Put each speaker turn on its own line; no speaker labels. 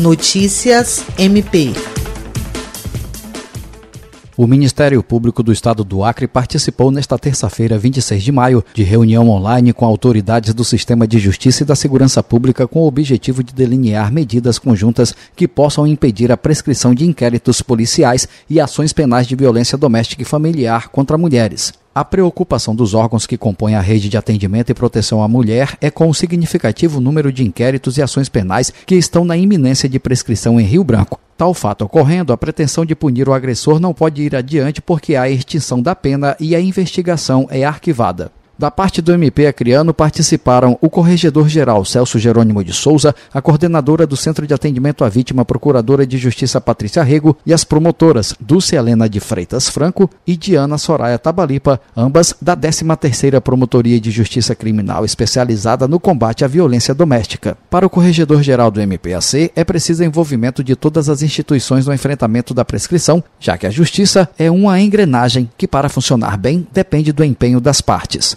Notícias MP.
O Ministério Público do Estado do Acre participou nesta terça-feira, 26 de maio, de reunião online com autoridades do Sistema de Justiça e da Segurança Pública com o objetivo de delinear medidas conjuntas que possam impedir a prescrição de inquéritos policiais e ações penais de violência doméstica e familiar contra mulheres. A preocupação dos órgãos que compõem a rede de atendimento e proteção à mulher é com o significativo número de inquéritos e ações penais que estão na iminência de prescrição em Rio Branco. Tal fato ocorrendo, a pretensão de punir o agressor não pode ir adiante porque há extinção da pena e a investigação é arquivada. Da parte do MP Acreano participaram o Corregedor-Geral Celso Jerônimo de Souza, a coordenadora do Centro de Atendimento à Vítima, Procuradora de Justiça Patrícia Rego e as promotoras Dulce Helena de Freitas Franco e Diana Soraya Tabalipa, ambas da 13ª Promotoria de Justiça Criminal especializada no combate à violência doméstica. Para o Corregedor-Geral do MPAC, é preciso envolvimento de todas as instituições no enfrentamento da prescrição, já que a justiça é uma engrenagem que, para funcionar bem, depende do empenho das partes.